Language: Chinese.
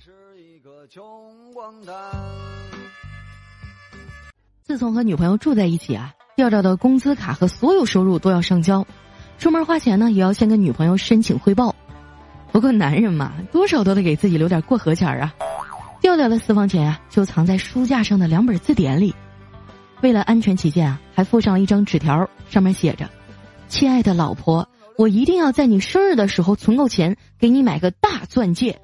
是一个穷光蛋。自从和女朋友住在一起啊调调的工资卡和所有收入都要上交出门花钱呢也要先跟女朋友申请汇报。不过男人嘛多少都得给自己留点过河钱啊。调调的私房钱啊就藏在书架上的两本字典里为了安全起见啊还附上了一张纸条上面写着亲爱的老婆我一定要在你生日的时候存够钱给你买个大钻戒。